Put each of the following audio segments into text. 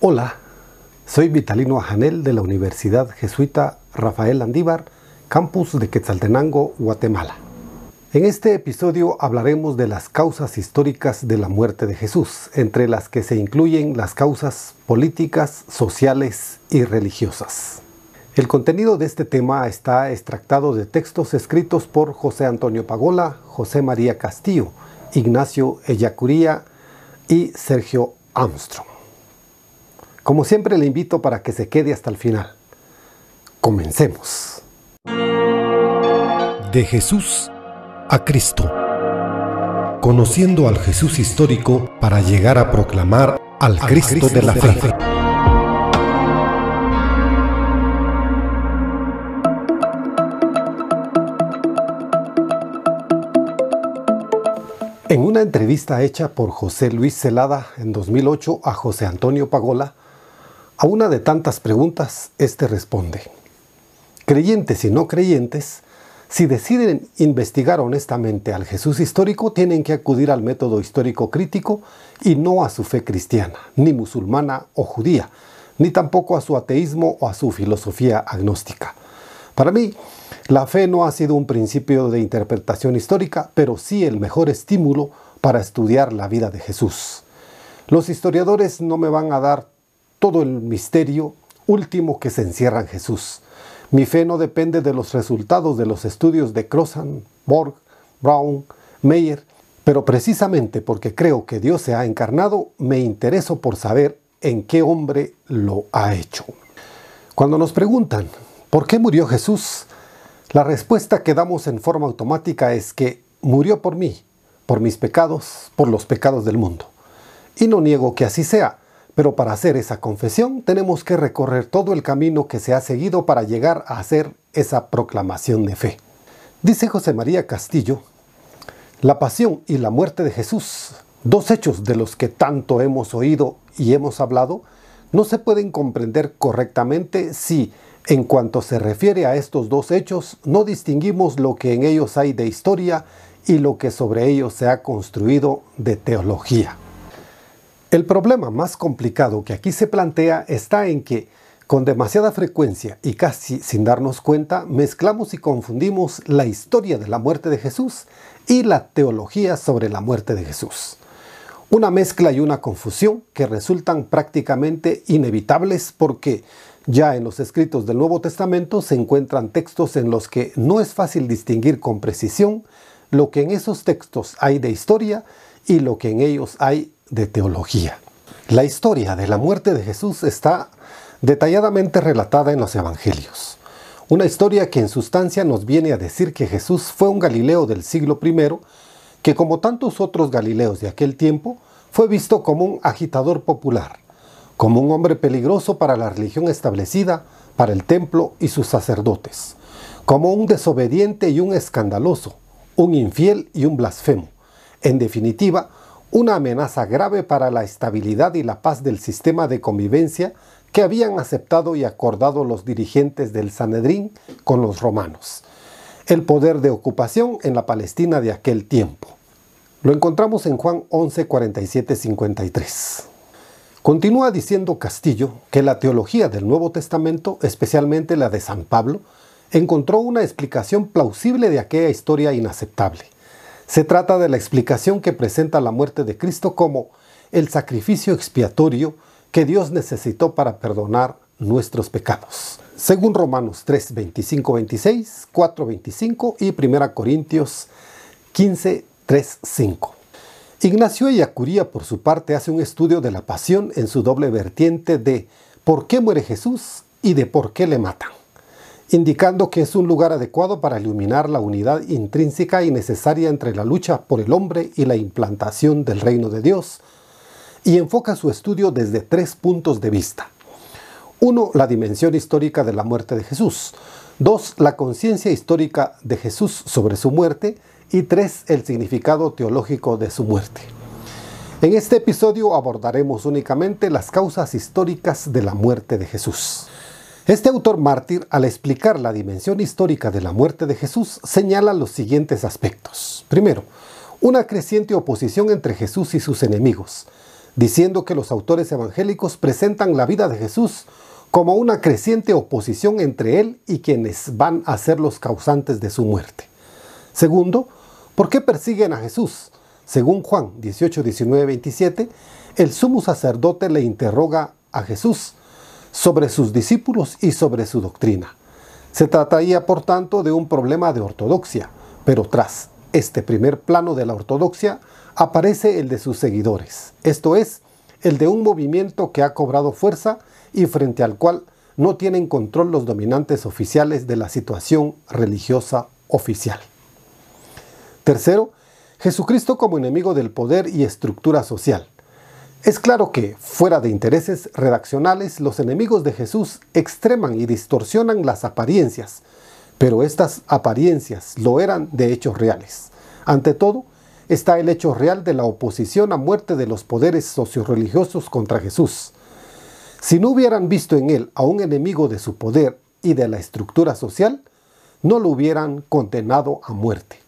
Hola, soy Vitalino Ajanel de la Universidad Jesuita Rafael Andívar, campus de Quetzaltenango, Guatemala. En este episodio hablaremos de las causas históricas de la muerte de Jesús, entre las que se incluyen las causas políticas, sociales y religiosas. El contenido de este tema está extractado de textos escritos por José Antonio Pagola, José María Castillo, Ignacio Ellacuría y Sergio Armstrong. Como siempre le invito para que se quede hasta el final. Comencemos. De Jesús a Cristo. Conociendo al Jesús histórico para llegar a proclamar al, Cristo, de la fe. En una entrevista hecha por José Luis Celada en 2008 a José Antonio Pagola, a una de tantas preguntas, este responde, creyentes y no creyentes, si deciden investigar honestamente al Jesús histórico, tienen que acudir al método histórico crítico y no a su fe cristiana, ni musulmana o judía, ni tampoco a su ateísmo o a su filosofía agnóstica. Para mí, la fe no ha sido un principio de interpretación histórica, pero sí el mejor estímulo para estudiar la vida de Jesús. Los historiadores no me van a dar todo el misterio último que se encierra en Jesús. Mi fe no depende de los resultados de los estudios de Crossan, Borg, Brown, Meyer, pero precisamente porque creo que Dios se ha encarnado, me intereso por saber en qué hombre lo ha hecho. Cuando nos preguntan, ¿por qué murió Jesús? La respuesta que damos en forma automática es que murió por mí, por mis pecados, por los pecados del mundo. Y no niego que así sea, pero para hacer esa confesión tenemos que recorrer todo el camino que se ha seguido para llegar a hacer esa proclamación de fe. Dice José María Castillo, la pasión y la muerte de Jesús, dos hechos de los que tanto hemos oído y hemos hablado, no se pueden comprender correctamente si, en cuanto se refiere a estos dos hechos, no distinguimos lo que en ellos hay de historia y lo que sobre ellos se ha construido de teología. El problema más complicado que aquí se plantea está en que, con demasiada frecuencia y casi sin darnos cuenta, mezclamos y confundimos la historia de la muerte de Jesús y la teología sobre la muerte de Jesús. Una mezcla y una confusión que resultan prácticamente inevitables porque ya en los escritos del Nuevo Testamento se encuentran textos en los que no es fácil distinguir con precisión lo que en esos textos hay de historia y lo que en ellos hay de teología. La historia de la muerte de Jesús está detalladamente relatada en los Evangelios. Una historia que en sustancia nos viene a decir que Jesús fue un Galileo del siglo I, que como tantos otros Galileos de aquel tiempo, fue visto como un agitador popular, como un hombre peligroso para la religión establecida, para el templo y sus sacerdotes, como un desobediente y un escandaloso, un infiel y un blasfemo. En definitiva, una amenaza grave para la estabilidad y la paz del sistema de convivencia que habían aceptado y acordado los dirigentes del Sanedrín con los romanos. El poder de ocupación en la Palestina de aquel tiempo. Lo encontramos en Juan 11, 47, 53. Continúa diciendo Castillo que la teología del Nuevo Testamento, especialmente la de San Pablo, encontró una explicación plausible de aquella historia inaceptable. Se trata de la explicación que presenta la muerte de Cristo como el sacrificio expiatorio que Dios necesitó para perdonar nuestros pecados. Según Romanos 3, 25, 26, 4, 25 y 1 Corintios 15, 3, 5. Ignacio Ellacuría, por su parte, hace un estudio de la pasión en su doble vertiente de por qué muere Jesús y de por qué le matan indicando que es un lugar adecuado para iluminar la unidad intrínseca y necesaria entre la lucha por el hombre y la implantación del reino de Dios, y enfoca su estudio desde tres puntos de vista. Uno, la dimensión histórica de la muerte de Jesús. Dos, la conciencia histórica de Jesús sobre su muerte. Y tres, el significado teológico de su muerte. En este episodio abordaremos únicamente las causas históricas de la muerte de Jesús. Este autor mártir, al explicar la dimensión histórica de la muerte de Jesús, señala los siguientes aspectos. Primero, una creciente oposición entre Jesús y sus enemigos. diciendo que los autores evangélicos presentan la vida de Jesús como una creciente oposición entre él y quienes van a ser los causantes de su muerte. Segundo, ¿por qué persiguen a Jesús? Según Juan 18, 19, 27, el sumo sacerdote le interroga a Jesús sobre sus discípulos y sobre su doctrina. Se trataría, por tanto, de un problema de ortodoxia, pero tras este primer plano de la ortodoxia aparece el de sus seguidores, esto es, el de un movimiento que ha cobrado fuerza y frente al cual no tienen control los dominantes oficiales de la situación religiosa oficial. Tercero, Jesucristo como enemigo del poder y estructura social. Es claro que, fuera de intereses redaccionales, los enemigos de Jesús extreman y distorsionan las apariencias, pero estas apariencias lo eran de hechos reales. Ante todo, está el hecho real de la oposición a muerte de los poderes socioreligiosos contra Jesús. Si no hubieran visto en él a un enemigo de su poder y de la estructura social, no lo hubieran condenado a muerte.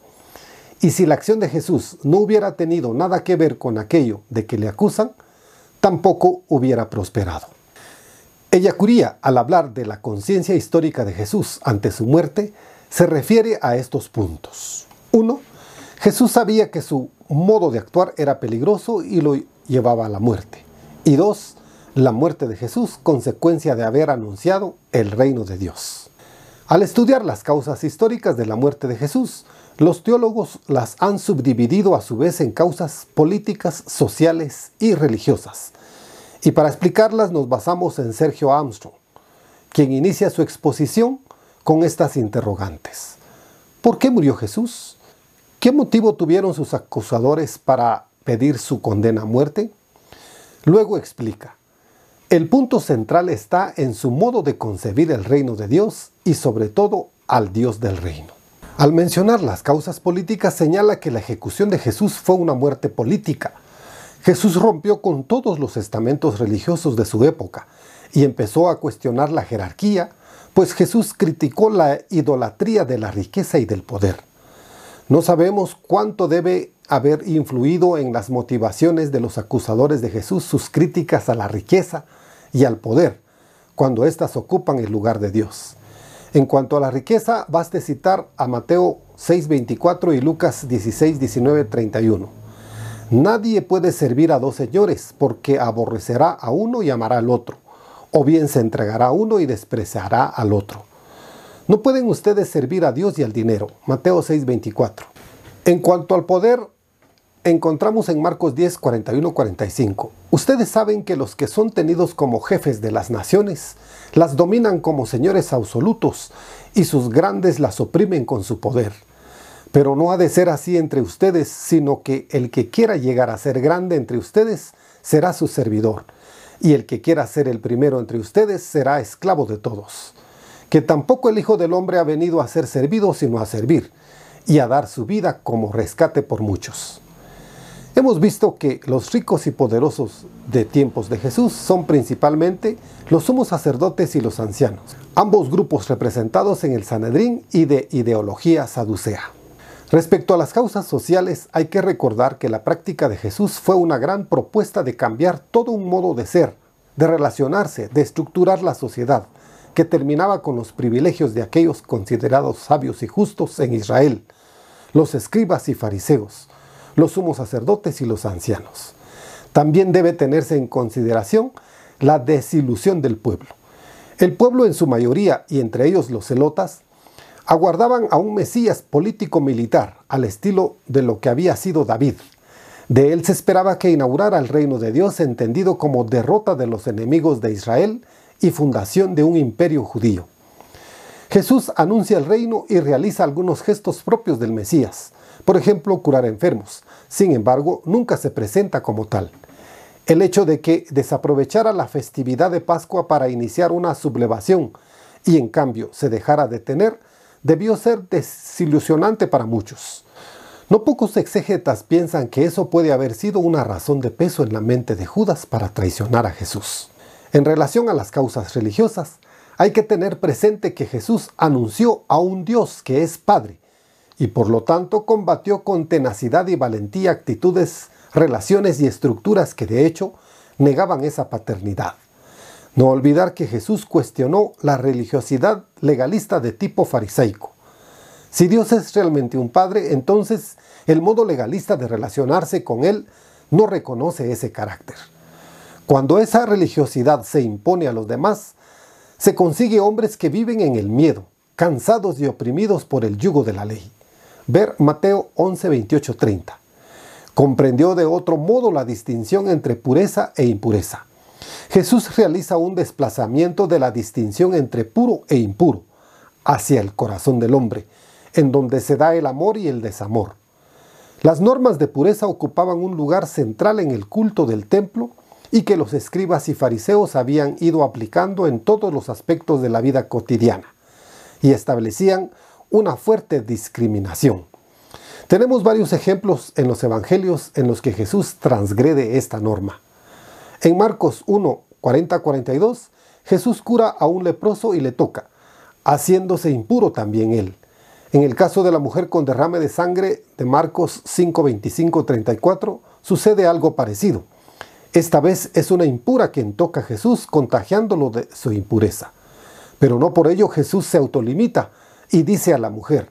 Y si la acción de Jesús no hubiera tenido nada que ver con aquello de que le acusan, tampoco hubiera prosperado. Ellacuría, al hablar de la conciencia histórica de Jesús ante su muerte, se refiere a estos puntos. 1. Jesús sabía que su modo de actuar era peligroso y lo llevaba a la muerte. Y dos, la muerte de Jesús, consecuencia de haber anunciado el reino de Dios. Al estudiar las causas históricas de la muerte de Jesús, los teólogos las han subdividido a su vez en causas políticas, sociales y religiosas. Y para explicarlas nos basamos en Sergio Armstrong, quien inicia su exposición con estas interrogantes. ¿Por qué murió Jesús? ¿Qué motivo tuvieron sus acusadores para pedir su condena a muerte? Luego explica, el punto central está en su modo de concebir el reino de Dios y sobre todo al Dios del reino. Al mencionar las causas políticas señala que la ejecución de Jesús fue una muerte política. Jesús rompió con todos los estamentos religiosos de su época y empezó a cuestionar la jerarquía, pues Jesús criticó la idolatría de la riqueza y del poder. No sabemos cuánto debe haber influido en las motivaciones de los acusadores de Jesús sus críticas a la riqueza, y al poder, cuando éstas ocupan el lugar de Dios. En cuanto a la riqueza, baste citar a Mateo 6:24 y Lucas 16, 19, 31. Nadie puede servir a dos señores, porque aborrecerá a uno y amará al otro, o bien se entregará a uno y despreciará al otro. No pueden ustedes servir a Dios y al dinero. Mateo 6:24. En cuanto al poder, encontramos en Marcos 10, 41, 45. Ustedes saben que los que son tenidos como jefes de las naciones las dominan como señores absolutos y sus grandes las oprimen con su poder. Pero no ha de ser así entre ustedes, sino que el que quiera llegar a ser grande entre ustedes será su servidor, y el que quiera ser el primero entre ustedes será esclavo de todos. Que tampoco el Hijo del Hombre ha venido a ser servido, sino a servir, y a dar su vida como rescate por muchos. Hemos visto que los ricos y poderosos de tiempos de Jesús son principalmente los sumos sacerdotes y los ancianos, ambos grupos representados en el Sanedrín y de ideología saducea. Respecto a las causas sociales, hay que recordar que la práctica de Jesús fue una gran propuesta de cambiar todo un modo de ser, de relacionarse, de estructurar la sociedad, que terminaba con los privilegios de aquellos considerados sabios y justos en Israel, los escribas y fariseos, los sumos sacerdotes y los ancianos. También debe tenerse en consideración la desilusión del pueblo. El pueblo en su mayoría, y entre ellos los celotas, aguardaban a un Mesías político-militar al estilo de lo que había sido David. De él se esperaba que inaugurara el reino de Dios entendido como derrota de los enemigos de Israel y fundación de un imperio judío. Jesús anuncia el reino y realiza algunos gestos propios del Mesías, por ejemplo, curar enfermos. Sin embargo, nunca se presenta como tal. El hecho de que desaprovechara la festividad de Pascua para iniciar una sublevación y en cambio se dejara detener, debió ser desilusionante para muchos. No pocos exégetas piensan que eso puede haber sido una razón de peso en la mente de Judas para traicionar a Jesús. En relación a las causas religiosas, hay que tener presente que Jesús anunció a un Dios que es Padre y por lo tanto combatió con tenacidad y valentía actitudes relaciones y estructuras que de hecho negaban esa paternidad. No olvidar que Jesús cuestionó la religiosidad legalista de tipo farisaico. Si Dios es realmente un Padre, entonces el modo legalista de relacionarse con Él no reconoce ese carácter. Cuando esa religiosidad se impone a los demás, se consigue hombres que viven en el miedo, cansados y oprimidos por el yugo de la ley. Ver Mateo 11, 28, 30. Comprendió de otro modo la distinción entre pureza e impureza. Jesús realiza un desplazamiento de la distinción entre puro e impuro hacia el corazón del hombre, en donde se da el amor y el desamor. Las normas de pureza ocupaban un lugar central en el culto del templo y que los escribas y fariseos habían ido aplicando en todos los aspectos de la vida cotidiana y establecían una fuerte discriminación. Tenemos varios ejemplos en los evangelios en los que Jesús transgrede esta norma. En Marcos 1, 40-42, Jesús cura a un leproso y le toca, haciéndose impuro también él. En el caso de la mujer con derrame de sangre de Marcos 5, 25, 34, sucede algo parecido. Esta vez es una impura quien toca a Jesús contagiándolo de su impureza. Pero no por ello Jesús se autolimita y dice a la mujer,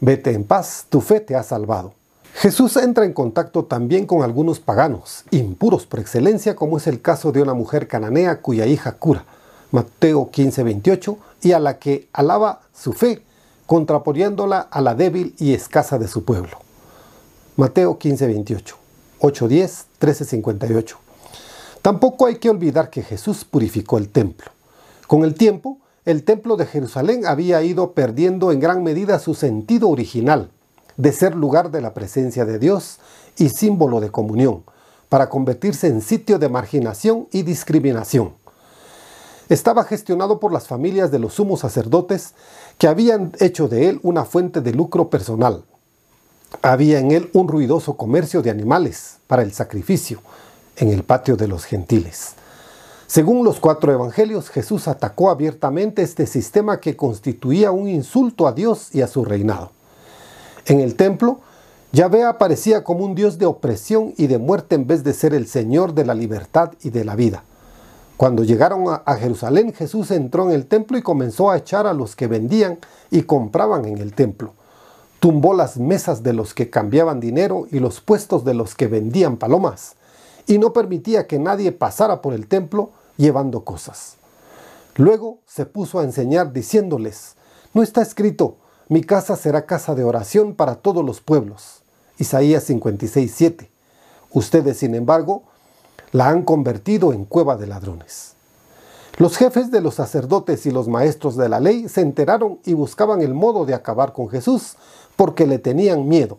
vete en paz, tu fe te ha salvado. Jesús entra en contacto también con algunos paganos, impuros por excelencia, como es el caso de una mujer cananea cuya hija cura, Mateo 15, 28, y a la que alaba su fe, contraponiéndola a la débil y escasa de su pueblo. Mateo 15, 28, 8, 10, 13, 58. Tampoco hay que olvidar que Jesús purificó el templo. Con el tiempo, el templo de Jerusalén había ido perdiendo en gran medida su sentido original, de ser lugar de la presencia de Dios y símbolo de comunión, para convertirse en sitio de marginación y discriminación. Estaba gestionado por las familias de los sumos sacerdotes que habían hecho de él una fuente de lucro personal. Había en él un ruidoso comercio de animales para el sacrificio en el patio de los gentiles. Según los cuatro evangelios, Jesús atacó abiertamente este sistema que constituía un insulto a Dios y a su reinado. En el templo, Yahvé aparecía como un Dios de opresión y de muerte en vez de ser el Señor de la libertad y de la vida. Cuando llegaron a Jerusalén, Jesús entró en el templo y comenzó a echar a los que vendían y compraban en el templo. Tumbó las mesas de los que cambiaban dinero y los puestos de los que vendían palomas, y no permitía que nadie pasara por el templo llevando cosas. Luego se puso a enseñar diciéndoles, no está escrito, mi casa será casa de oración para todos los pueblos. Isaías 56, Ustedes, sin embargo, la han convertido en cueva de ladrones. Los jefes de los sacerdotes y los maestros de la ley se enteraron y buscaban el modo de acabar con Jesús porque le tenían miedo,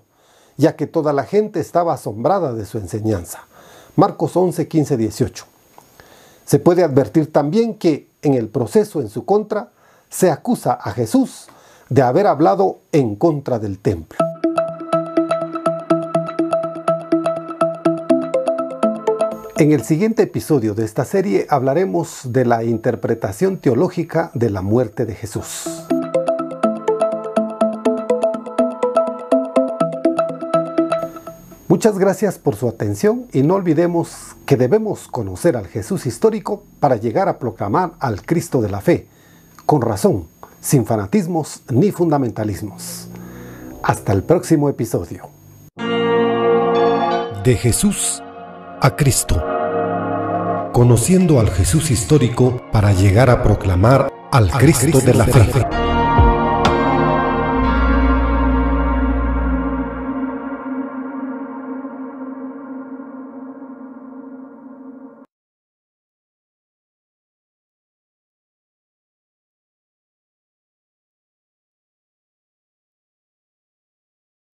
ya que toda la gente estaba asombrada de su enseñanza. Marcos 11, 15, 18. Se puede advertir también que en el proceso en su contra se acusa a Jesús de haber hablado en contra del templo. En el siguiente episodio de esta serie hablaremos de la interpretación teológica de la muerte de Jesús. Muchas gracias por su atención y no olvidemos que debemos conocer al Jesús histórico para llegar a proclamar al Cristo de la fe, con razón, sin fanatismos ni fundamentalismos. Hasta el próximo episodio. De Jesús a Cristo. Conociendo al Jesús histórico para llegar a proclamar al Cristo, de la fe.